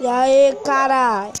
E aí, caralho?